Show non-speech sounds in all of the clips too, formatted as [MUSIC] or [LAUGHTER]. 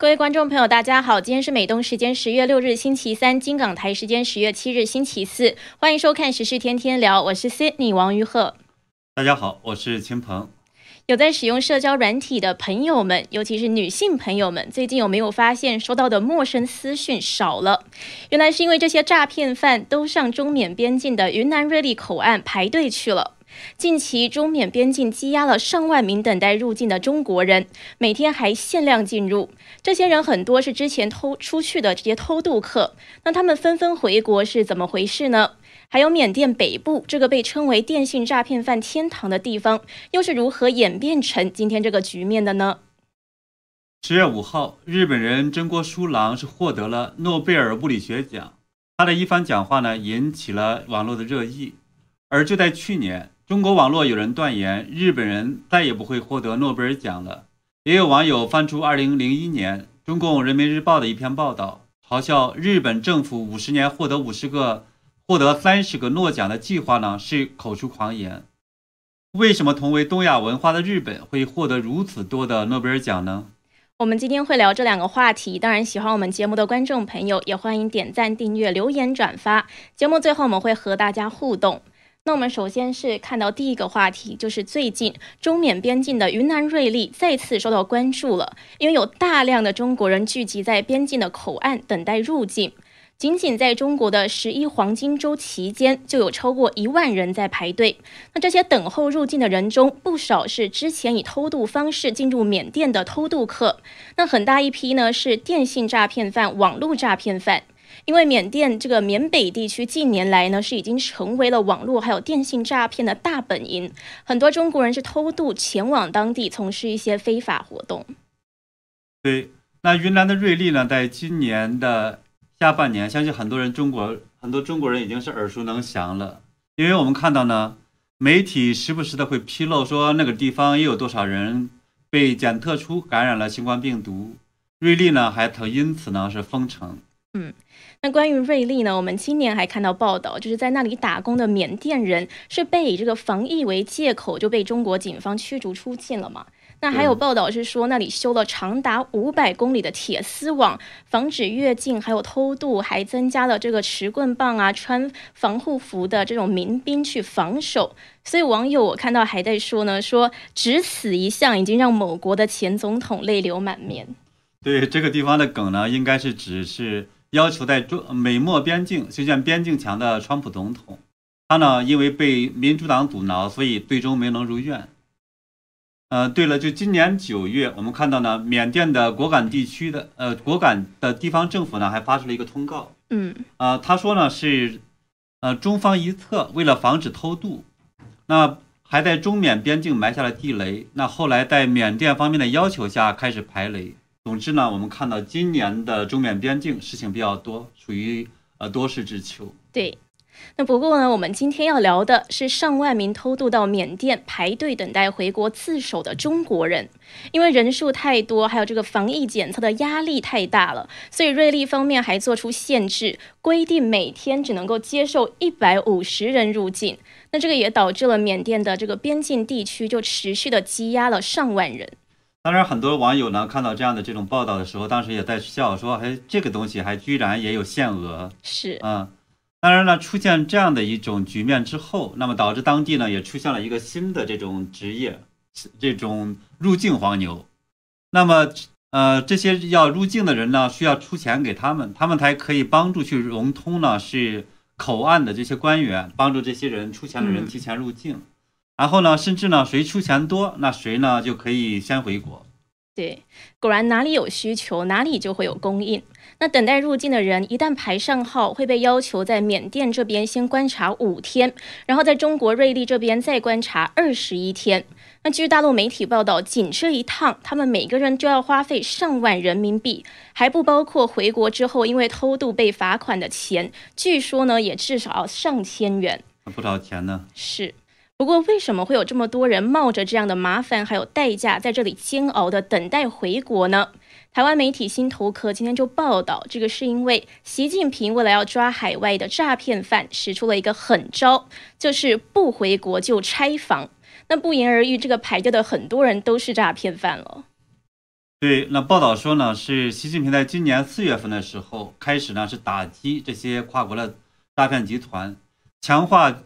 各位观众朋友，大家好，今天是美东时间十月六日星期三，金港台时间十月七日星期四，欢迎收看时事天天聊，我是 Sydney 王于鹤。大家好，我是秦鹏。有在使用社交软体的朋友们，尤其是女性朋友们，最近有没有发现收到的陌生私讯少了？原来是因为这些诈骗犯都上中缅边境的云南瑞丽口岸排队去了。近期中缅边境积压了上万名等待入境的中国人，每天还限量进入。这些人很多是之前偷出去的这些偷渡客，那他们纷纷回国是怎么回事呢？还有缅甸北部这个被称为电信诈骗犯天堂的地方，又是如何演变成今天这个局面的呢？十月五号，日本人真锅书郎是获得了诺贝尔物理学奖，他的一番讲话呢引起了网络的热议。而就在去年，中国网络有人断言日本人再也不会获得诺贝尔奖了，也有网友翻出二零零一年中共人民日报的一篇报道，嘲笑日本政府五十年获得五十个。获得三十个诺奖的计划呢，是口出狂言。为什么同为东亚文化的日本会获得如此多的诺贝尔奖呢？我们今天会聊这两个话题。当然，喜欢我们节目的观众朋友也欢迎点赞、订阅、留言、转发。节目最后我们会和大家互动。那我们首先是看到第一个话题，就是最近中缅边境的云南瑞丽再次受到关注了，因为有大量的中国人聚集在边境的口岸等待入境。仅仅在中国的十一黄金周期间，就有超过一万人在排队。那这些等候入境的人中，不少是之前以偷渡方式进入缅甸的偷渡客。那很大一批呢是电信诈骗犯、网络诈骗犯。因为缅甸这个缅北地区近年来呢是已经成为了网络还有电信诈骗的大本营，很多中国人是偷渡前往当地从事一些非法活动。对，那云南的瑞丽呢，在今年的。下半年，相信很多人中国很多中国人已经是耳熟能详了，因为我们看到呢，媒体时不时的会披露说那个地方又有多少人被检测出感染了新冠病毒，瑞丽呢还曾因此呢是封城。嗯，那关于瑞丽呢，我们今年还看到报道，就是在那里打工的缅甸人是被以这个防疫为借口就被中国警方驱逐出境了嘛？那还有报道是说，那里修了长达五百公里的铁丝网，防止越境，还有偷渡，还增加了这个持棍棒啊、穿防护服的这种民兵去防守。所以网友我看到还在说呢，说只此一项已经让某国的前总统泪流满面。对这个地方的梗呢，应该是只是要求在中美墨边境修建边境墙的川普总统，他呢因为被民主党阻挠，所以最终没能如愿。呃，对了，就今年九月，我们看到呢，缅甸的果敢地区的呃果敢的地方政府呢，还发出了一个通告，嗯，啊，他说呢是，呃，中方一侧为了防止偷渡，那还在中缅边境埋下了地雷，那后来在缅甸方面的要求下开始排雷。总之呢，我们看到今年的中缅边境事情比较多，属于呃多事之秋。对。那不过呢，我们今天要聊的是上万名偷渡到缅甸排队等待回国自首的中国人，因为人数太多，还有这个防疫检测的压力太大了，所以瑞丽方面还做出限制，规定每天只能够接受一百五十人入境。那这个也导致了缅甸的这个边境地区就持续的积压了上万人。当然，很多网友呢看到这样的这种报道的时候，当时也在笑说：“哎，这个东西还居然也有限额。”是，嗯。当然了，出现这样的一种局面之后，那么导致当地呢也出现了一个新的这种职业，这种入境黄牛。那么，呃，这些要入境的人呢，需要出钱给他们，他们才可以帮助去融通呢，是口岸的这些官员帮助这些人出钱的人提前入境。然后呢，甚至呢，谁出钱多，那谁呢就可以先回国。对，果然哪里有需求，哪里就会有供应。那等待入境的人一旦排上号，会被要求在缅甸这边先观察五天，然后在中国瑞丽这边再观察二十一天。那据大陆媒体报道，仅这一趟，他们每个人就要花费上万人民币，还不包括回国之后因为偷渡被罚款的钱。据说呢，也至少要上千元。不少钱呢。是。不过，为什么会有这么多人冒着这样的麻烦还有代价在这里煎熬的等待回国呢？台湾媒体新头壳今天就报道，这个是因为习近平为了要抓海外的诈骗犯，使出了一个狠招，就是不回国就拆房。那不言而喻，这个排队的很多人都是诈骗犯了。对，那报道说呢，是习近平在今年四月份的时候开始呢，是打击这些跨国的诈骗集团，强化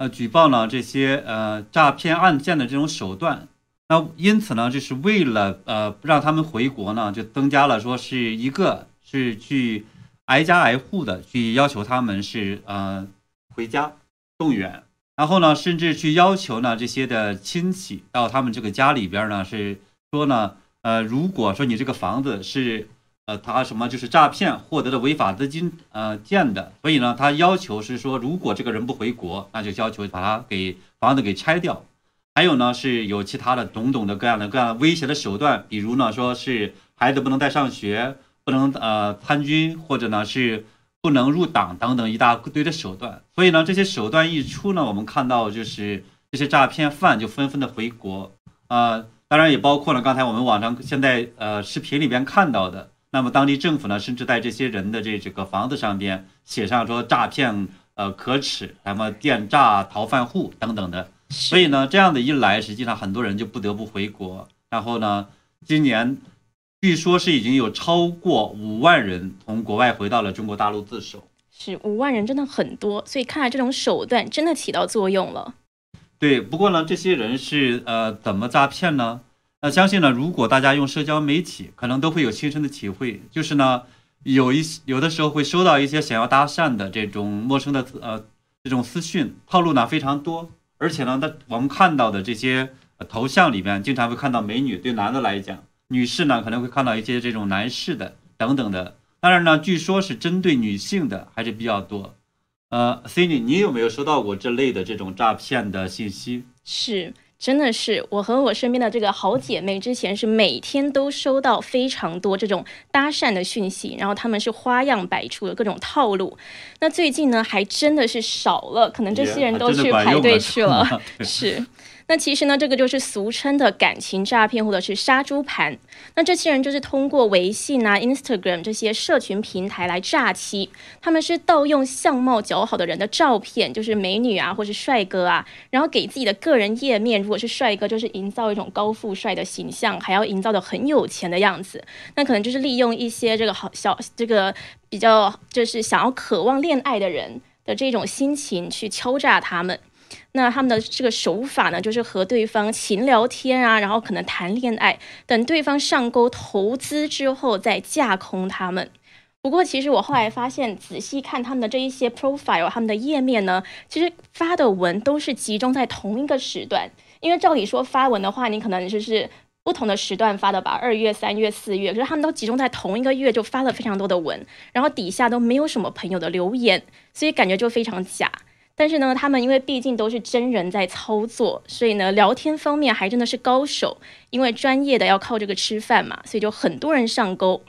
呃举报呢这些呃诈骗案件的这种手段。那因此呢，就是为了呃让他们回国呢，就增加了说是一个是去挨家挨户的去要求他们是呃回家动员，然后呢，甚至去要求呢这些的亲戚到他们这个家里边呢，是说呢。呃，如果说你这个房子是，呃，他什么就是诈骗获得的违法资金，呃，建的，所以呢，他要求是说，如果这个人不回国，那就要求把他给房子给拆掉。还有呢，是有其他的种种的各样的各样威胁的手段，比如呢，说是孩子不能再上学，不能呃参军，或者呢是不能入党等等一大堆的手段。所以呢，这些手段一出呢，我们看到就是这些诈骗犯就纷纷的回国，啊。当然也包括了刚才我们网上现在呃视频里边看到的，那么当地政府呢，甚至在这些人的这这个房子上边写上说诈骗呃可耻，什么电诈逃犯户等等的。所以呢，这样的一来，实际上很多人就不得不回国。然后呢，今年据说是已经有超过五万人从国外回到了中国大陆自首。是五万人真的很多，所以看来这种手段真的起到作用了。对，不过呢，这些人是呃怎么诈骗呢？那相信呢，如果大家用社交媒体，可能都会有亲身的体会，就是呢，有一有的时候会收到一些想要搭讪的这种陌生的呃这种私讯，套路呢非常多，而且呢，那我们看到的这些头像里边，经常会看到美女，对男的来讲，女士呢可能会看到一些这种男士的等等的，当然呢，据说是针对女性的还是比较多。呃，Cindy，你有没有收到过这类的这种诈骗的信息？是，真的是，我和我身边的这个好姐妹之前是每天都收到非常多这种搭讪的讯息，然后他们是花样百出的各种套路。那最近呢，还真的是少了，可能这些人都去排队去了。[LAUGHS] 是。那其实呢，这个就是俗称的感情诈骗或者是杀猪盘。那这些人就是通过微信啊、Instagram 这些社群平台来诈欺，他们是盗用相貌较好的人的照片，就是美女啊或是帅哥啊，然后给自己的个人页面，如果是帅哥，就是营造一种高富帅的形象，还要营造的很有钱的样子。那可能就是利用一些这个好小这个比较就是想要渴望恋爱的人的这种心情去敲诈他们。那他们的这个手法呢，就是和对方勤聊天啊，然后可能谈恋爱，等对方上钩投资之后再架空他们。不过，其实我后来发现，仔细看他们的这一些 profile，他们的页面呢，其实发的文都是集中在同一个时段。因为照理说发文的话，你可能就是不同的时段发的吧，二月、三月、四月，可是他们都集中在同一个月就发了非常多的文，然后底下都没有什么朋友的留言，所以感觉就非常假。但是呢，他们因为毕竟都是真人在操作，所以呢，聊天方面还真的是高手。因为专业的要靠这个吃饭嘛，所以就很多人上钩。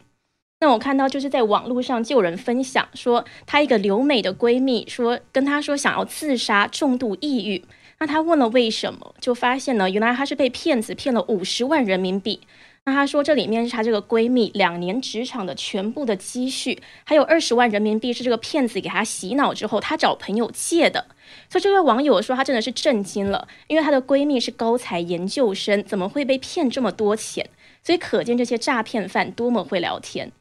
那我看到就是在网络上就有人分享说，她一个留美的闺蜜说跟她说想要自杀，重度抑郁。那她问了为什么，就发现呢，原来她是被骗子骗了五十万人民币。那她说，这里面是她这个闺蜜两年职场的全部的积蓄，还有二十万人民币是这个骗子给她洗脑之后，她找朋友借的。所以这位网友说，她真的是震惊了，因为她的闺蜜是高才研究生，怎么会被骗这么多钱？所以可见这些诈骗犯多么会聊天。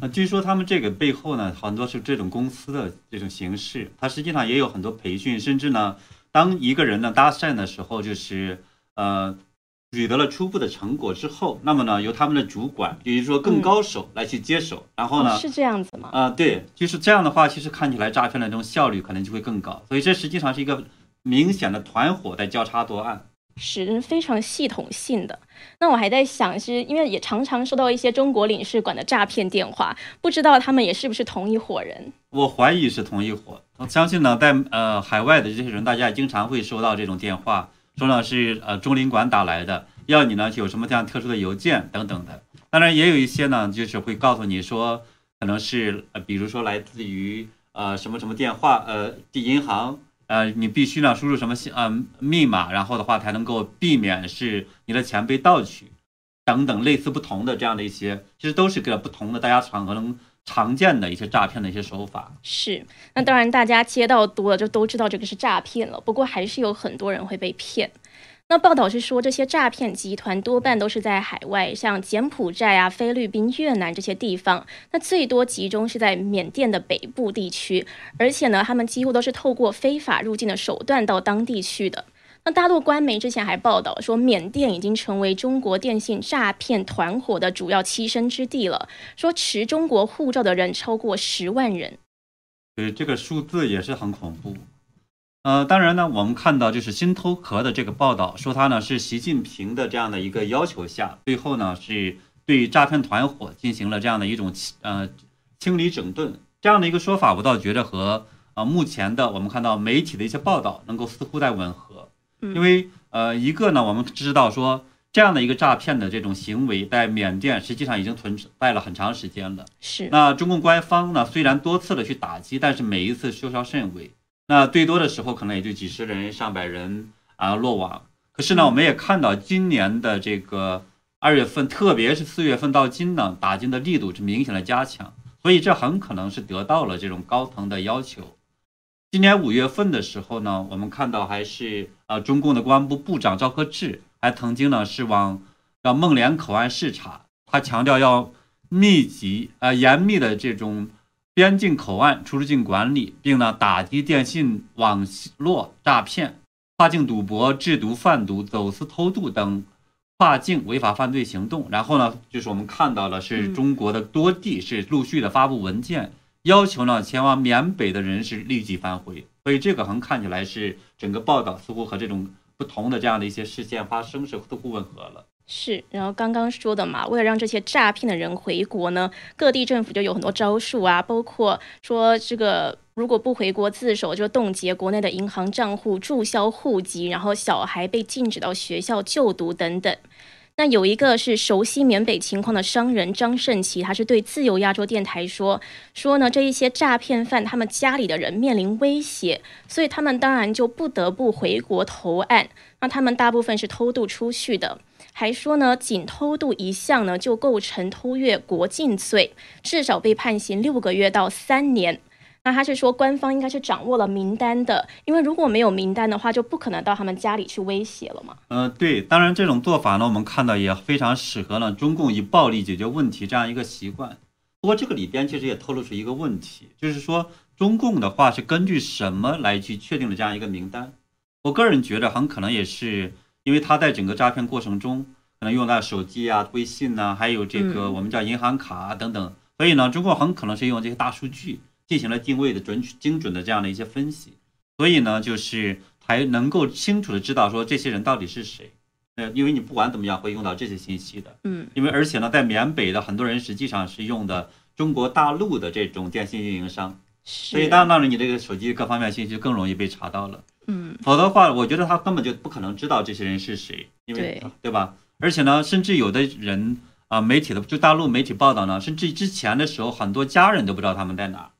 啊，据说他们这个背后呢，很多是这种公司的这种形式，它实际上也有很多培训，甚至呢，当一个人呢搭讪的时候，就是呃。取得了初步的成果之后，那么呢，由他们的主管，比如说更高手来去接手，然后呢，是这样子吗？啊，对，就是这样的话，其实看起来诈骗的这种效率可能就会更高。所以这实际上是一个明显的团伙在交叉作案，是非常系统性的。那我还在想，是因为也常常收到一些中国领事馆的诈骗电话，不知道他们也是不是同一伙人？我怀疑是同一伙。我相信呢，在呃海外的这些人，大家也经常会收到这种电话。说呢是呃中领馆打来的，要你呢有什么这样特殊的邮件等等的。当然也有一些呢，就是会告诉你说，可能是呃比如说来自于呃什么什么电话呃的银行呃你必须呢输入什么信呃密码，然后的话才能够避免是你的钱被盗取等等类似不同的这样的一些，其实都是个不同的大家场合能。常见的一些诈骗的一些手法是，那当然大家接到多了就都知道这个是诈骗了。不过还是有很多人会被骗。那报道是说，这些诈骗集团多半都是在海外，像柬埔寨啊、菲律宾、越南这些地方。那最多集中是在缅甸的北部地区，而且呢，他们几乎都是透过非法入境的手段到当地去的。大陆官媒之前还报道说，缅甸已经成为中国电信诈骗团伙的主要栖身之地了，说持中国护照的人超过十万人。对，这个数字也是很恐怖。呃，当然呢，我们看到就是新头壳的这个报道说，他呢是习近平的这样的一个要求下，最后呢是对诈骗团伙进行了这样的一种呃清理整顿这样的一个说法，我倒觉得和呃目前的我们看到媒体的一些报道能够似乎在吻合，因为呃一个呢，我们知道说这样的一个诈骗的这种行为在缅甸实际上已经存在了很长时间了，是那中共官方呢虽然多次的去打击，但是每一次收效甚微。那最多的时候可能也就几十人、上百人啊落网。可是呢，我们也看到今年的这个二月份，特别是四月份到今呢，打击的力度是明显的加强。所以这很可能是得到了这种高层的要求。今年五月份的时候呢，我们看到还是啊，中共的公安部部长赵克志还曾经呢是往让孟连口岸视察，他强调要密集啊严密的这种。边境口岸出入境管理，并呢打击电信网络诈骗、跨境赌博、制毒贩毒、走私偷渡等跨境违法犯罪行动。然后呢，就是我们看到了是中国的多地是陆续的发布文件，要求呢前往缅北的人士立即返回。所以这个很看起来是整个报道似乎和这种不同的这样的一些事件发生是都不吻合了。是，然后刚刚说的嘛，为了让这些诈骗的人回国呢，各地政府就有很多招数啊，包括说这个如果不回国自首，就冻结国内的银行账户、注销户籍，然后小孩被禁止到学校就读等等。那有一个是熟悉缅北情况的商人张胜奇，他是对自由亚洲电台说说呢，这一些诈骗犯他们家里的人面临威胁，所以他们当然就不得不回国投案。那他们大部分是偷渡出去的。还说呢，仅偷渡一项呢，就构成偷越国境罪，至少被判刑六个月到三年。那他是说，官方应该是掌握了名单的，因为如果没有名单的话，就不可能到他们家里去威胁了嘛。嗯，对，当然这种做法呢，我们看到也非常适合呢中共以暴力解决问题这样一个习惯。不过这个里边其实也透露出一个问题，就是说中共的话是根据什么来去确定的这样一个名单？我个人觉得很可能也是。因为他在整个诈骗过程中，可能用到手机啊、微信呐，还有这个我们叫银行卡啊等等，所以呢，中共很可能是用这些大数据进行了定位的准精准的这样的一些分析，所以呢，就是才能够清楚的知道说这些人到底是谁。呃，因为你不管怎么样会用到这些信息的，嗯，因为而且呢，在缅北的很多人实际上是用的中国大陆的这种电信运营商，所以当然你这个手机各方面信息更容易被查到了。嗯，否则的话，我觉得他根本就不可能知道这些人是谁，因为对吧？而且呢，甚至有的人啊，媒体的就大陆媒体报道呢，甚至之前的时候，很多家人都不知道他们在哪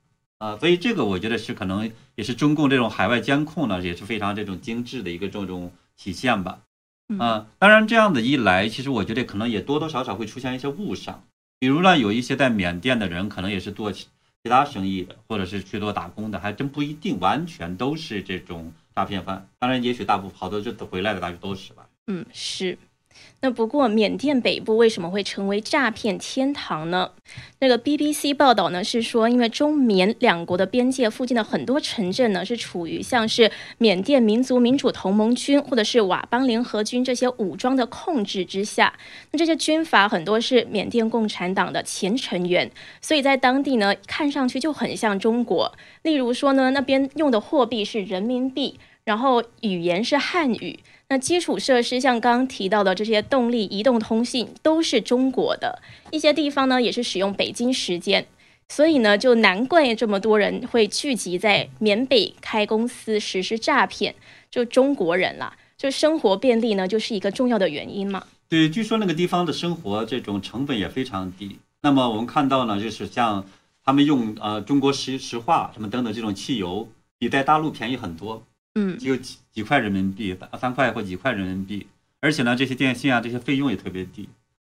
啊，所以这个我觉得是可能也是中共这种海外监控呢，也是非常这种精致的一个这种体现吧。啊，当然这样的一来，其实我觉得可能也多多少少会出现一些误伤，比如呢，有一些在缅甸的人可能也是做其他生意的，或者是去做打工的，还真不一定完全都是这种。诈骗犯，当然，也许大部分好多就回来的，大约都是吧。嗯，是。那不过，缅甸北部为什么会成为诈骗天堂呢？那个 BBC 报道呢是说，因为中缅两国的边界附近的很多城镇呢是处于像是缅甸民族民主同盟军或者是佤邦联合军这些武装的控制之下。那这些军阀很多是缅甸共产党的前成员，所以在当地呢看上去就很像中国。例如说呢，那边用的货币是人民币，然后语言是汉语。那基础设施像刚刚提到的这些动力、移动通信都是中国的，一些地方呢也是使用北京时间，所以呢就难怪这么多人会聚集在缅北开公司实施诈骗，就中国人啦，就生活便利呢就是一个重要的原因嘛。对，据说那个地方的生活这种成本也非常低。那么我们看到呢，就是像他们用呃中国石石化什么等等这种汽油，比在大陆便宜很多。嗯，只有几几块人民币，三三块或几块人民币，而且呢，这些电信啊，这些费用也特别低。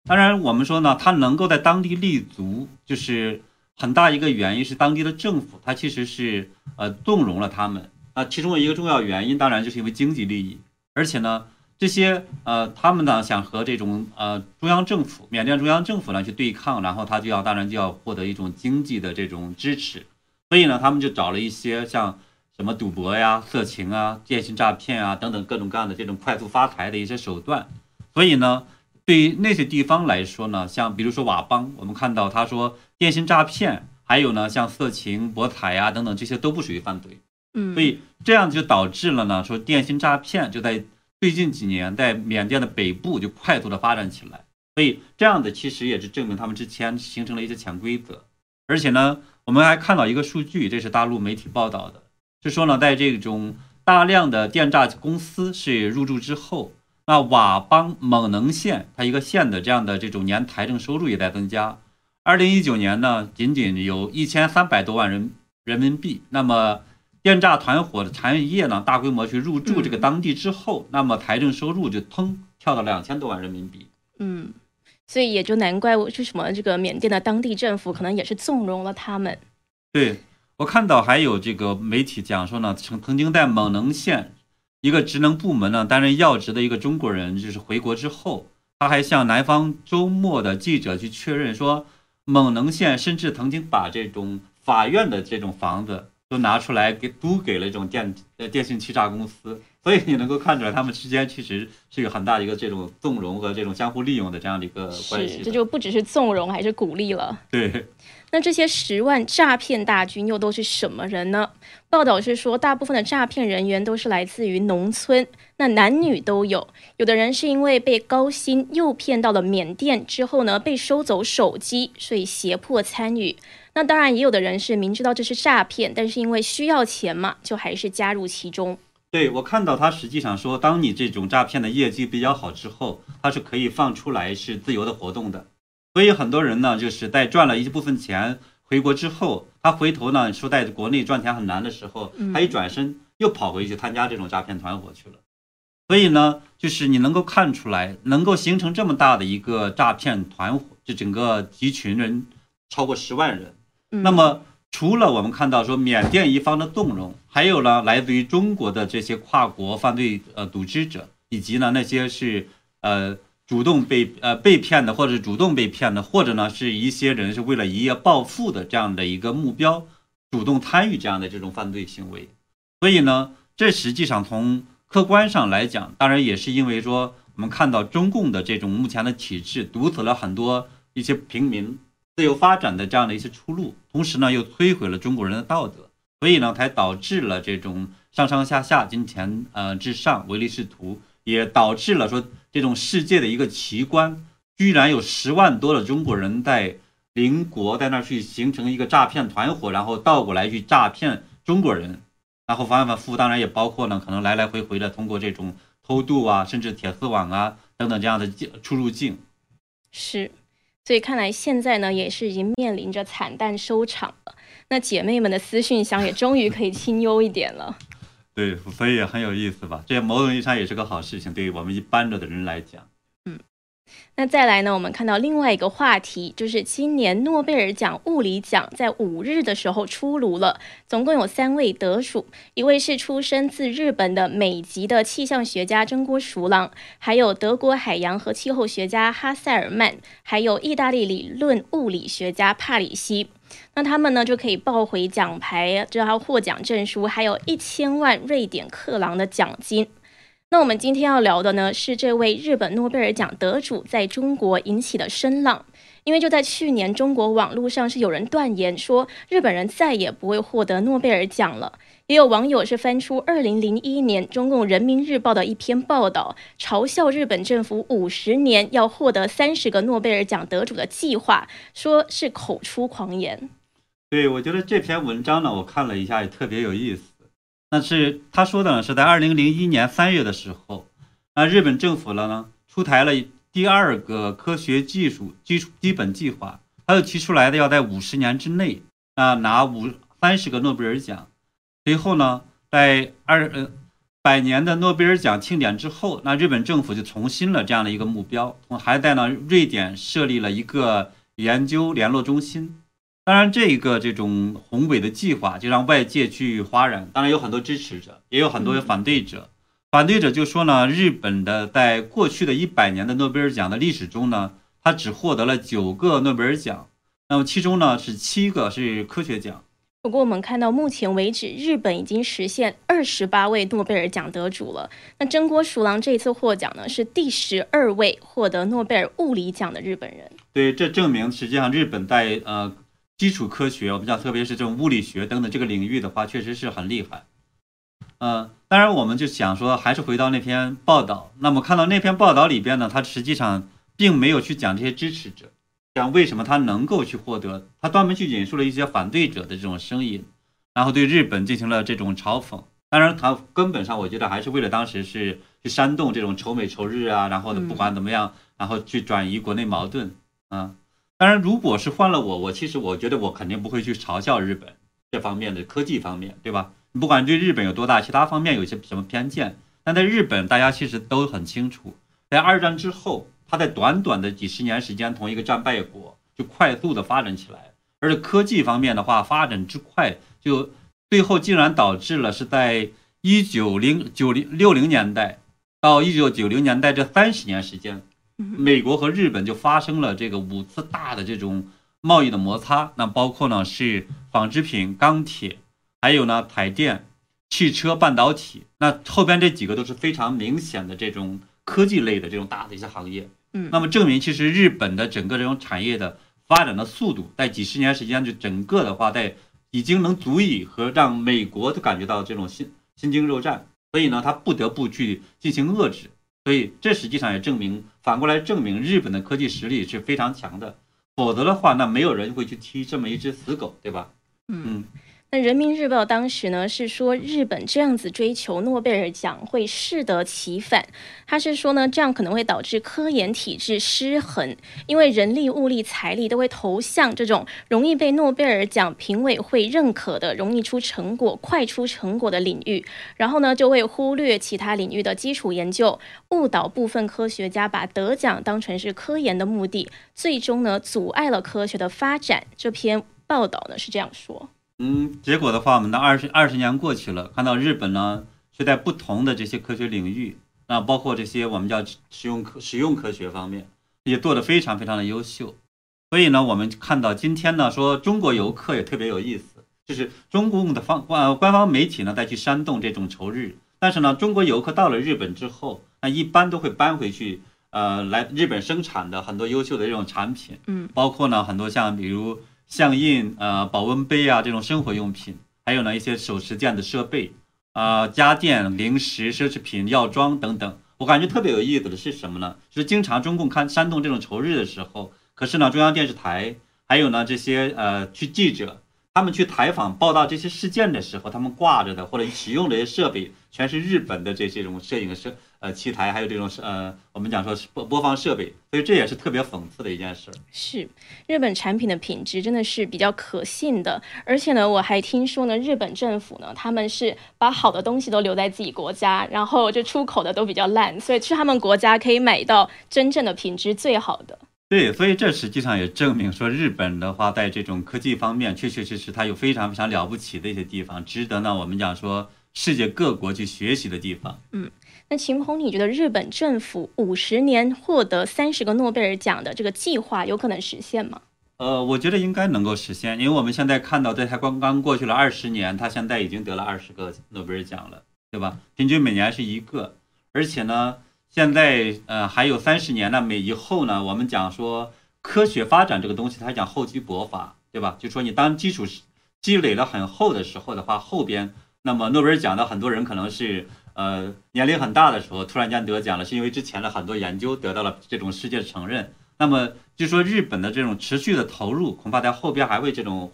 当然，我们说呢，它能够在当地立足，就是很大一个原因是当地的政府，它其实是呃纵容了他们啊。其中的一个重要原因，当然就是因为经济利益，而且呢，这些呃，他们呢想和这种呃中央政府、缅甸中央政府呢去对抗，然后他就要当然就要获得一种经济的这种支持，所以呢，他们就找了一些像什么赌博呀、色情啊、电信诈骗啊等等各种各样的这种快速发财的一些手段。所以呢，对于那些地方来说呢，像比如说佤邦，我们看到他说电信诈骗，还有呢像色情、博彩呀等等这些都不属于犯罪。嗯，所以这样就导致了呢，说电信诈骗就在。最近几年，在缅甸的北部就快速的发展起来，所以这样的其实也是证明他们之前形成了一些潜规则。而且呢，我们还看到一个数据，这是大陆媒体报道的，是说呢，在这种大量的电诈公司是入驻之后，那佤邦蒙能县它一个县的这样的这种年财政收入也在增加。二零一九年呢，仅仅有一千三百多万人人民币，那么。电诈团伙的产业呢，大规模去入驻这个当地之后，那么财政收入就腾跳到两千多万人民币。嗯，所以也就难怪为什么这个缅甸的当地政府可能也是纵容了他们。对我看到还有这个媒体讲说呢，曾曾经在蒙能县一个职能部门呢担任要职的一个中国人，就是回国之后，他还向南方周末的记者去确认说，蒙能县甚至曾经把这种法院的这种房子。都拿出来给租给了这种电呃电信欺诈公司，[LAUGHS] 所以你能够看出来，他们之间其实是有很大的一个这种纵容和这种相互利用的这样的一个关系。这就不只是纵容，还是鼓励了。对。那这些十万诈骗大军又都是什么人呢？报道是说，大部分的诈骗人员都是来自于农村，那男女都有。有的人是因为被高薪诱骗到了缅甸之后呢，被收走手机，所以胁迫参与。那当然，也有的人是明知道这是诈骗，但是因为需要钱嘛，就还是加入其中。对我看到他实际上说，当你这种诈骗的业绩比较好之后，他是可以放出来是自由的活动的。所以很多人呢，就是在赚了一部分钱回国之后，他回头呢说在国内赚钱很难的时候，他一转身又跑回去参加这种诈骗团伙去了。所以呢，就是你能够看出来，能够形成这么大的一个诈骗团伙，就整个集群人超过十万人。那么，除了我们看到说缅甸一方的纵容，还有呢，来自于中国的这些跨国犯罪呃组织者，以及呢那些是呃主动被呃被骗的，或者主动被骗的，或者呢是一些人是为了一夜暴富的这样的一个目标，主动参与这样的这种犯罪行为。所以呢，这实际上从客观上来讲，当然也是因为说我们看到中共的这种目前的体制堵死了很多一些平民。自由发展的这样的一些出路，同时呢又摧毁了中国人的道德，所以呢才导致了这种上上下下、金钱呃至上、唯利是图，也导致了说这种世界的一个奇观，居然有十万多的中国人在邻国在那儿去形成一个诈骗团伙，然后倒过来去诈骗中国人，然后反反复复，当然也包括呢可能来来回回的通过这种偷渡啊，甚至铁丝网啊等等这样的出入境，是。所以看来现在呢，也是已经面临着惨淡收场了。那姐妹们的私讯箱也终于可以清幽一点了。对，所以也很有意思吧？这某种意义上也是个好事情，对于我们一般的人来讲。嗯那再来呢？我们看到另外一个话题，就是今年诺贝尔奖物理奖在五日的时候出炉了，总共有三位得主，一位是出生自日本的美籍的气象学家真锅熟郎，还有德国海洋和气候学家哈塞尔曼，还有意大利理论物理学家帕里西。那他们呢就可以抱回奖牌，就要获奖证书，还有一千万瑞典克朗的奖金。那我们今天要聊的呢，是这位日本诺贝尔奖得主在中国引起的声浪。因为就在去年，中国网络上是有人断言说，日本人再也不会获得诺贝尔奖了。也有网友是翻出二零零一年中共人民日报的一篇报道，嘲笑日本政府五十年要获得三十个诺贝尔奖得主的计划，说是口出狂言。对，我觉得这篇文章呢，我看了一下，也特别有意思。那是他说的呢，是在二零零一年三月的时候，那日本政府了呢出台了第二个科学技术基础基本计划，他就提出来的要在五十年之内啊拿五三十个诺贝尔奖。随后呢，在二呃百年的诺贝尔奖庆典之后，那日本政府就重新了这样的一个目标，还在呢瑞典设立了一个研究联络中心。当然，这一个这种宏伟的计划就让外界去哗然。当然，有很多支持者，也有很多反对者。反对者就说呢，日本的在过去的一百年的诺贝尔奖的历史中呢，他只获得了九个诺贝尔奖，那么其中呢是七个是科学奖。不过我们看到目前为止，日本已经实现二十八位诺贝尔奖得主了。那真锅鼠郎这次获奖呢，是第十二位获得诺贝尔物理奖的日本人。对，这证明实际上日本在呃基础科学，我们讲特别是这种物理学等等这个领域的话，确实是很厉害。嗯，当然我们就想说，还是回到那篇报道。那么看到那篇报道里边呢，他实际上并没有去讲这些支持者。讲为什么他能够去获得？他专门去引述了一些反对者的这种声音，然后对日本进行了这种嘲讽。当然，他根本上我觉得还是为了当时是去煽动这种仇美仇日啊，然后呢，不管怎么样，然后去转移国内矛盾啊。当然，如果是换了我，我其实我觉得我肯定不会去嘲笑日本这方面的科技方面，对吧？你不管对日本有多大其他方面有些什么偏见，但在日本大家其实都很清楚，在二战之后。它在短短的几十年时间，从一个战败国就快速的发展起来，而且科技方面的话发展之快，就最后竟然导致了是在一九零九零六零年代到一九九零年代这三十年时间，美国和日本就发生了这个五次大的这种贸易的摩擦，那包括呢是纺织品、钢铁，还有呢彩电、汽车、半导体，那后边这几个都是非常明显的这种科技类的这种大的一些行业。嗯，那么证明其实日本的整个这种产业的发展的速度，在几十年时间就整个的话，在已经能足以和让美国都感觉到这种心心惊肉战，所以呢，他不得不去进行遏制。所以这实际上也证明，反过来证明日本的科技实力是非常强的。否则的话，那没有人会去踢这么一只死狗，对吧？嗯。那人民日报当时呢是说，日本这样子追求诺贝尔奖会适得其反。他是说呢，这样可能会导致科研体制失衡，因为人力、物力、财力都会投向这种容易被诺贝尔奖评委会认可的、容易出成果、快出成果的领域，然后呢就会忽略其他领域的基础研究，误导部分科学家把得奖当成是科研的目的，最终呢阻碍了科学的发展。这篇报道呢是这样说。嗯，结果的话，我们的二十二十年过去了，看到日本呢是在不同的这些科学领域，那包括这些我们叫实用科实用科学方面，也做得非常非常的优秀。所以呢，我们看到今天呢说中国游客也特别有意思，就是中共的方官官方媒体呢再去煽动这种仇日，但是呢，中国游客到了日本之后，那一般都会搬回去，呃，来日本生产的很多优秀的这种产品，嗯，包括呢很多像比如。相印、呃保温杯啊这种生活用品，还有呢一些手持电子设备，呃家电、零食、奢侈品、药妆等等。我感觉特别有意思的是什么呢？就是经常中共看煽动这种仇日的时候，可是呢中央电视台还有呢这些呃去记者，他们去采访报道这些事件的时候，他们挂着的或者使用这些设备，全是日本的这这种摄影设。呃，器材还有这种呃，我们讲说是播播放设备，所以这也是特别讽刺的一件事。是日本产品的品质真的是比较可信的，而且呢，我还听说呢，日本政府呢，他们是把好的东西都留在自己国家，然后就出口的都比较烂，所以去他们国家可以买到真正的品质最好的。对，所以这实际上也证明说，日本的话在这种科技方面，确确实实它有非常非常了不起的一些地方，值得呢我们讲说世界各国去学习的地方。嗯。那秦鹏，你觉得日本政府五十年获得三十个诺贝尔奖的这个计划有可能实现吗？呃，我觉得应该能够实现，因为我们现在看到，在才刚刚过去了二十年，它现在已经得了二十个诺贝尔奖了，对吧？平均每年是一个，而且呢，现在呃还有三十年呢，每以后呢，我们讲说科学发展这个东西，它讲厚积薄发，对吧？就说你当基础积累了很厚的时候的话，后边那么诺贝尔奖的很多人可能是。呃，年龄很大的时候突然间得奖了，是因为之前的很多研究得到了这种世界承认。那么就说日本的这种持续的投入，恐怕在后边还会这种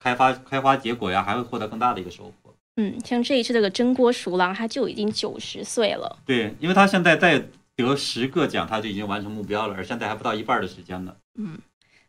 开发开花结果呀，还会获得更大的一个收获。嗯，像这一次这个蒸锅熟郎，他就已经九十岁了。对，因为他现在再得十个奖，他就已经完成目标了，而现在还不到一半的时间呢。嗯。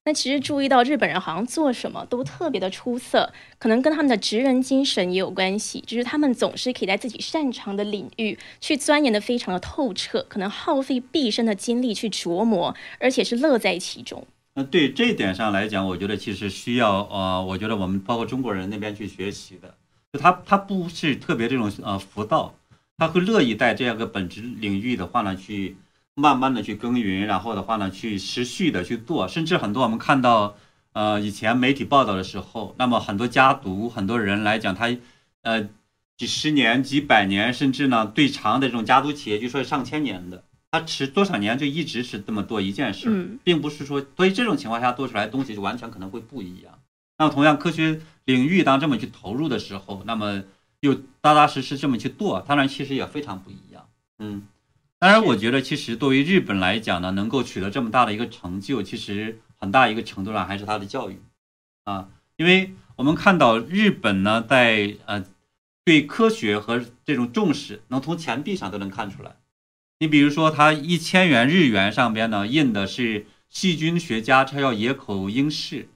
那其实注意到日本人好像做什么都特别的出色，可能跟他们的职人精神也有关系。就是他们总是可以在自己擅长的领域去钻研的非常的透彻，可能耗费毕生的精力去琢磨，而且是乐在其中。那对这一点上来讲，我觉得其实需要呃，我觉得我们包括中国人那边去学习的，就他他不是特别这种呃浮躁，他会乐意在这样一个本职领域的话呢，去慢慢的去耕耘，然后的话呢，去持续的去做，甚至很多我们看到，呃，以前媒体报道的时候，那么很多家族、很多人来讲，他，呃，几十年、几百年，甚至呢，最长的这种家族企业，就说上千年的，他持多少年就一直是这么做一件事，并不是说，所以这种情况下做出来的东西就完全可能会不一样。那么同样，科学领域当这么去投入的时候，那么。又踏踏实实这么去做，当然其实也非常不一样。嗯，当然我觉得其实对于日本来讲呢，能够取得这么大的一个成就，其实很大一个程度上还是他的教育啊，因为我们看到日本呢，在呃对科学和这种重视，能从钱币上都能看出来。你比如说，它一千元日元上边呢印的是细菌学家，他叫野口英世。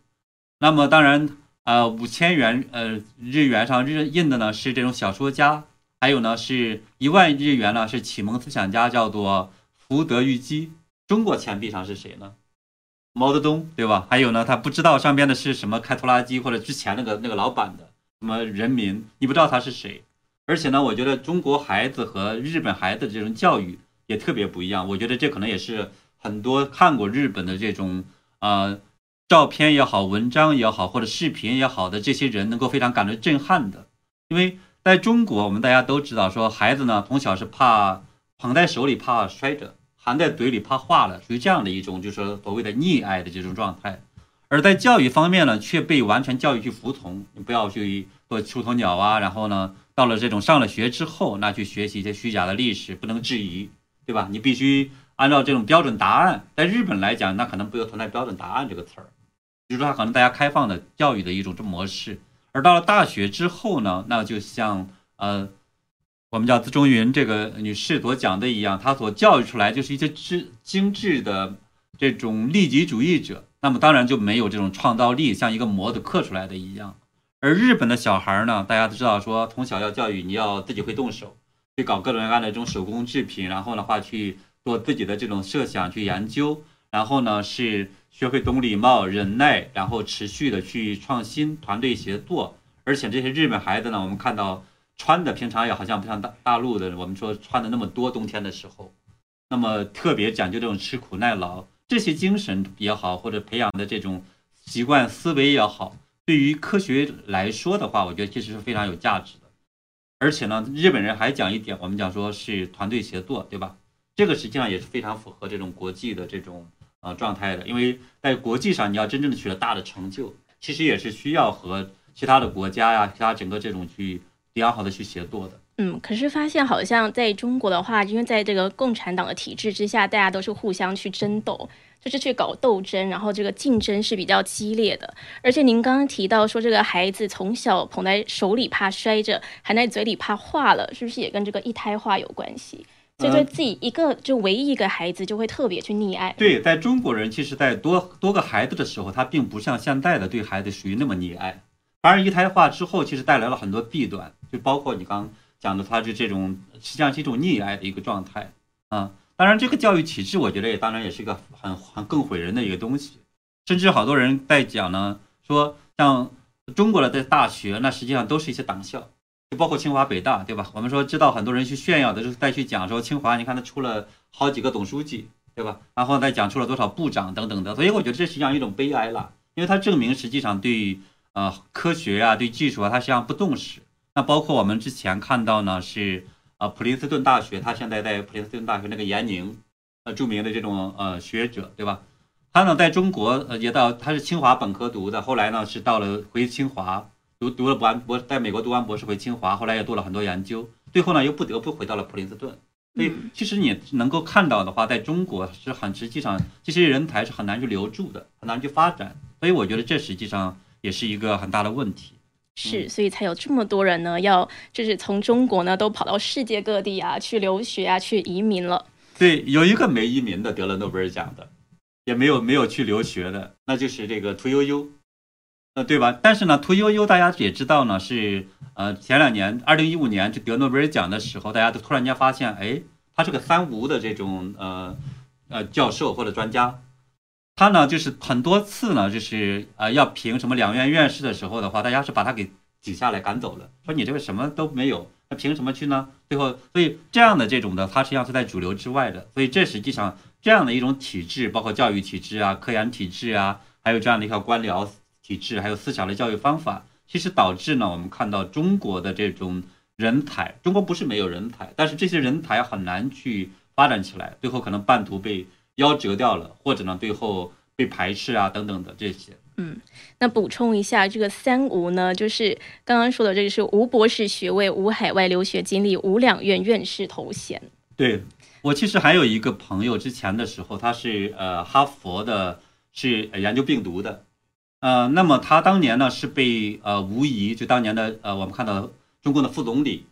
那么当然。呃，五千元呃日元上日印的呢是这种小说家，还有呢是一万日元呢是启蒙思想家，叫做福德谕基。中国钱币上是谁呢？毛泽东，对吧？还有呢，他不知道上边的是什么开拖拉机或者之前那个那个老板的什么人民，你不知道他是谁。而且呢，我觉得中国孩子和日本孩子的这种教育也特别不一样。我觉得这可能也是很多看过日本的这种啊。照片也好，文章也好，或者视频也好的这些人，能够非常感到震撼的，因为在中国，我们大家都知道，说孩子呢从小是怕捧在手里怕摔着，含在嘴里怕化了，属于这样的一种，就是所谓的溺爱的这种状态。而在教育方面呢，却被完全教育去服从，你不要去做出头鸟啊。然后呢，到了这种上了学之后，那去学习一些虚假的历史，不能质疑，对吧？你必须按照这种标准答案。在日本来讲，那可能不存在标准答案这个词儿。比如说，他可能大家开放的教育的一种这模式，而到了大学之后呢，那就像呃，我们叫资中云这个女士所讲的一样，她所教育出来就是一些知精致的这种利己主义者，那么当然就没有这种创造力，像一个模子刻出来的一样。而日本的小孩呢，大家都知道，说从小要教育你要自己会动手，去搞各种各样的这种手工制品，然后的话去做自己的这种设想去研究，然后呢是。学会懂礼貌、忍耐，然后持续的去创新、团队协作。而且这些日本孩子呢，我们看到穿的平常也好像不像大大陆的，我们说穿的那么多，冬天的时候，那么特别讲究这种吃苦耐劳，这些精神也好，或者培养的这种习惯思维也好，对于科学来说的话，我觉得其实是非常有价值的。而且呢，日本人还讲一点，我们讲说是团队协作，对吧？这个实际上也是非常符合这种国际的这种。啊，状态的，因为在国际上，你要真正的取得大的成就，其实也是需要和其他的国家呀，其他整个这种去良好的去协作的。嗯，可是发现好像在中国的话，因为在这个共产党的体制之下，大家都是互相去争斗，就是去搞斗争，然后这个竞争是比较激烈的。而且您刚刚提到说，这个孩子从小捧在手里怕摔着，含在嘴里怕化了，是不是也跟这个一胎化有关系？就对自己一个就唯一一个孩子，就会特别去溺爱。对，在中国人，其实，在多多个孩子的时候，他并不像现在的对孩子属于那么溺爱。反而一胎化之后，其实带来了很多弊端，就包括你刚讲的，他是这种实际上是一种溺爱的一个状态啊。当然，这个教育体制，我觉得也当然也是一个很很更毁人的一个东西。甚至好多人在讲呢，说像中国的在大学，那实际上都是一些党校。包括清华、北大，对吧？我们说知道很多人去炫耀的，就是再去讲说清华，你看他出了好几个总书记，对吧？然后再讲出了多少部长等等的，所以我觉得这实际上一种悲哀了，因为它证明实际上对呃科学啊、对技术啊，它实际上不重视。那包括我们之前看到呢，是呃普林斯顿大学，他现在在普林斯顿大学那个严宁，呃著名的这种呃学者，对吧？他呢在中国呃也到他是清华本科读的，后来呢是到了回清华。读读了完博，在美国读完博士回清华，后来又做了很多研究，最后呢又不得不回到了普林斯顿。所以其实你能够看到的话，在中国是很实际上这些人才是很难去留住的，很难去发展。所以我觉得这实际上也是一个很大的问题。是，所以才有这么多人呢，要就是从中国呢都跑到世界各地啊去留学啊去移民了。对，有一个没移民的得了诺贝尔奖的，也没有没有去留学的，那就是这个屠呦呦。呃，对吧？但是呢，屠呦呦大家也知道呢，是呃前两年，二零一五年就得诺贝尔奖的时候，大家都突然间发现，哎，他是个三无的这种呃呃教授或者专家，他呢就是很多次呢就是呃要评什么两院院士的时候的话，大家是把他给挤下来赶走了，说你这个什么都没有，那凭什么去呢？最后，所以这样的这种的，它实际上是在主流之外的。所以这实际上这样的一种体制，包括教育体制啊、科研体制啊，还有这样的一套官僚体制，还有思想的教育方法，其实导致呢，我们看到中国的这种人才，中国不是没有人才，但是这些人才很难去发展起来，最后可能半途被夭折掉了，或者呢，最后被排斥啊等等的这些。嗯，那补充一下，这个三无呢，就是刚刚说的这个是无博士学位、无海外留学经历、无两院院士头衔。对我其实还有一个朋友，之前的时候他是呃哈佛的，是研究病毒的，呃，那么他当年呢是被呃吴仪，就当年的呃我们看到中共的副总理，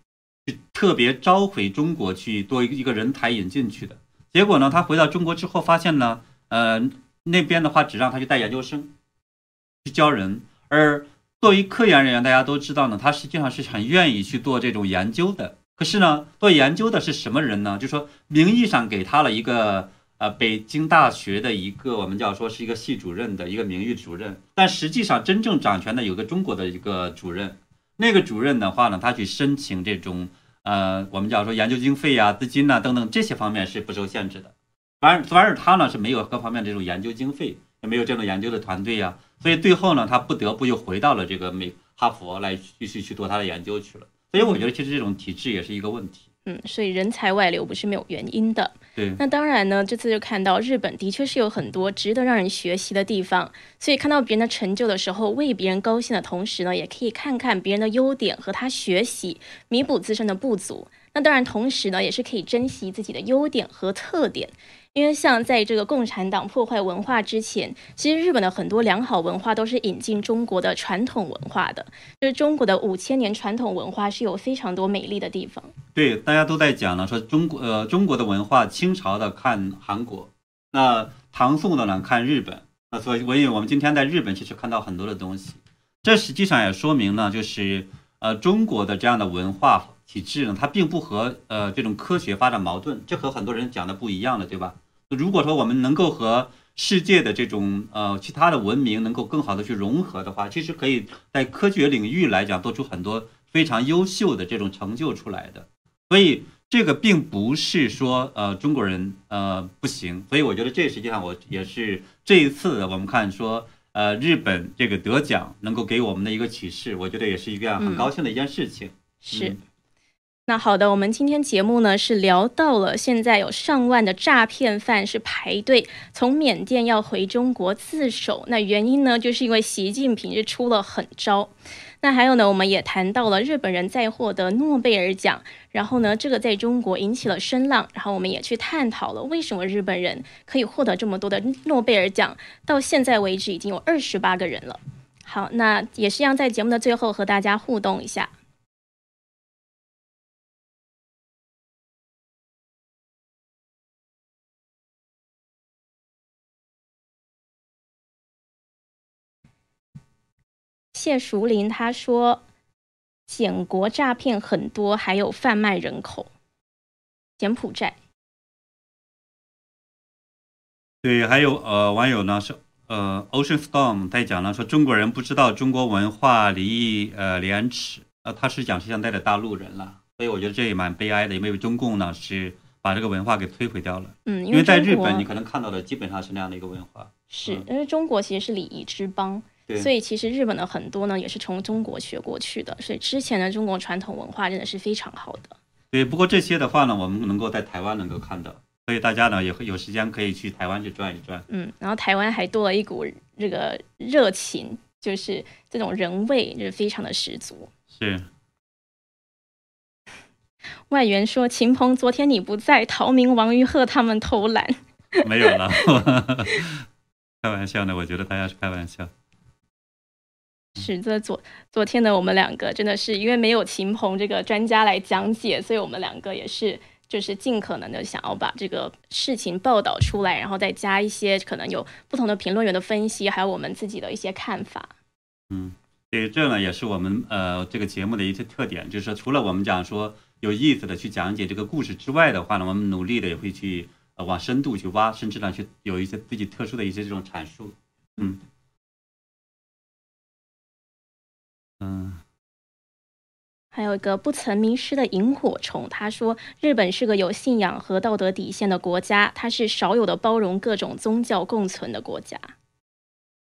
就特别召回中国去做一个人才引进去的。结果呢，他回到中国之后发现呢，呃那边的话只让他去带研究生。去教人，而作为科研人员，大家都知道呢，他实际上是很愿意去做这种研究的。可是呢，做研究的是什么人呢？就说名义上给他了一个呃北京大学的一个我们叫说是一个系主任的一个名誉主任，但实际上真正掌权的有个中国的一个主任。那个主任的话呢，他去申请这种呃我们叫说研究经费呀、资金呐等等这些方面是不受限制的。反而反而他呢是没有各方面这种研究经费，也没有这种研究的团队呀。所以最后呢，他不得不又回到了这个美哈佛来继续去做他的研究去了。所以我觉得其实这种体制也是一个问题。嗯，所以人才外流不是没有原因的。对。那当然呢，这次就看到日本的确是有很多值得让人学习的地方。所以看到别人的成就的时候，为别人高兴的同时呢，也可以看看别人的优点和他学习，弥补自身的不足。那当然，同时呢，也是可以珍惜自己的优点和特点。因为像在这个共产党破坏文化之前，其实日本的很多良好文化都是引进中国的传统文化的。就是中国的五千年传统文化是有非常多美丽的地方。对，大家都在讲呢，说中国呃中国的文化，清朝的看韩国，那唐宋的呢看日本。那所以，所以我们今天在日本其实看到很多的东西，这实际上也说明呢，就是呃中国的这样的文化体制呢，它并不和呃这种科学发展矛盾，这和很多人讲的不一样的，对吧？如果说我们能够和世界的这种呃其他的文明能够更好的去融合的话，其实可以在科学领域来讲做出很多非常优秀的这种成就出来的。所以这个并不是说呃中国人呃不行。所以我觉得这实际上我也是这一次我们看说呃日本这个得奖能够给我们的一个启示，我觉得也是一个很高兴的一件事情。是。那好的，我们今天节目呢是聊到了现在有上万的诈骗犯是排队从缅甸要回中国自首，那原因呢就是因为习近平是出了狠招。那还有呢，我们也谈到了日本人在获得诺贝尔奖，然后呢这个在中国引起了声浪，然后我们也去探讨了为什么日本人可以获得这么多的诺贝尔奖，到现在为止已经有二十八个人了。好，那也是要在节目的最后和大家互动一下。谢淑林他说：“柬国诈骗很多，还有贩卖人口。柬埔寨，对，还有呃，网友呢是呃，Ocean Storm 在讲呢，说中国人不知道中国文化礼呃廉耻，呃，他是讲现在的大陆人了，所以我觉得这也蛮悲哀的，因为中共呢是把这个文化给摧毁掉了。嗯，因为在日本你可能看到的基本上是那样的一个文化，是，因为中国其实是礼仪之邦。”所以其实日本的很多呢，也是从中国学过去的。所以之前的中国传统文化真的是非常好的。对，不过这些的话呢，我们能够在台湾能够看到，所以大家呢也会有时间可以去台湾去转一转。嗯，然后台湾还多了一股这个热情，就是这种人味，就是非常的十足。是。外援说：“秦鹏，昨天你不在，陶明、王玉鹤他们偷懒。”没有了，[LAUGHS] 开玩笑呢。我觉得大家是开玩笑。是，这昨昨天呢，我们两个真的是因为没有秦鹏这个专家来讲解，所以我们两个也是就是尽可能的想要把这个事情报道出来，然后再加一些可能有不同的评论员的分析，还有我们自己的一些看法。嗯，对，这呢也是我们呃这个节目的一些特点，就是除了我们讲说有意思的去讲解这个故事之外的话呢，我们努力的也会去呃往深度去挖，甚至呢去有一些自己特殊的一些这种阐述。嗯。还有一个不曾迷失的萤火虫，他说日本是个有信仰和道德底线的国家，它是少有的包容各种宗教共存的国家。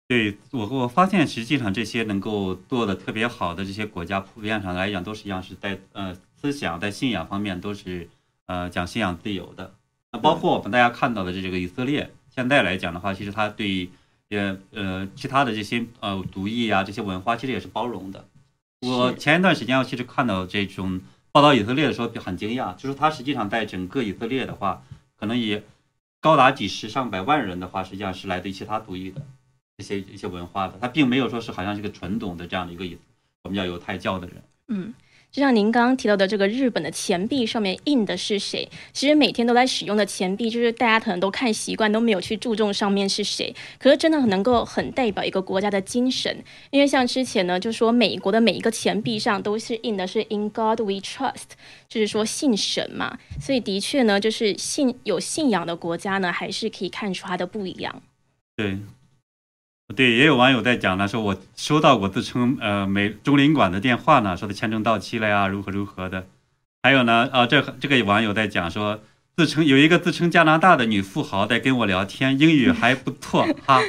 对我，我发现实际上这些能够做的特别好的这些国家，普遍上来讲都是一样，是在呃思想在信仰方面都是呃讲信仰自由的。那包括我们大家看到的这这个以色列，现在来讲的话，其实它对呃呃其他的这些呃族裔啊这些文化，其实也是包容的。我前一段时间我其实看到这种报道以色列的时候很惊讶，就是他实际上在整个以色列的话，可能也高达几十上百万人的话，实际上是来自于其他族裔的。一些一些文化的，他并没有说是好像是个纯种的这样的一个我们叫犹太教的人。嗯，就像您刚刚提到的这个日本的钱币上面印的是谁？其实每天都在使用的钱币，就是大家可能都看习惯，都没有去注重上面是谁。可是真的很能够很代表一个国家的精神，因为像之前呢，就说美国的每一个钱币上都是印的是 In God We Trust，就是说信神嘛。所以的确呢，就是信有信仰的国家呢，还是可以看出它的不一样。对。对，也有网友在讲呢，说我收到过自称呃美中领馆的电话呢，说的签证到期了呀，如何如何的。还有呢，啊这这个网友在讲说，自称有一个自称加拿大的女富豪在跟我聊天，英语还不错 [LAUGHS] 哈。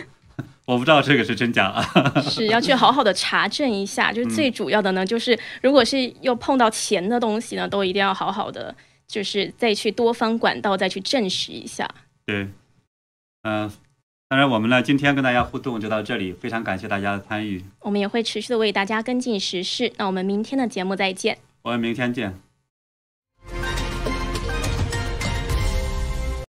我不知道这个是真假啊。是要去好好的查证一下，[LAUGHS] 就是最主要的呢，就是如果是又碰到钱的东西呢，都一定要好好的，就是再去多方管道再去证实一下。对，嗯。当然，我们呢今天跟大家互动就到这里，非常感谢大家的参与。我们也会持续的为大家跟进时事。那我们明天的节目再见。我们明天见。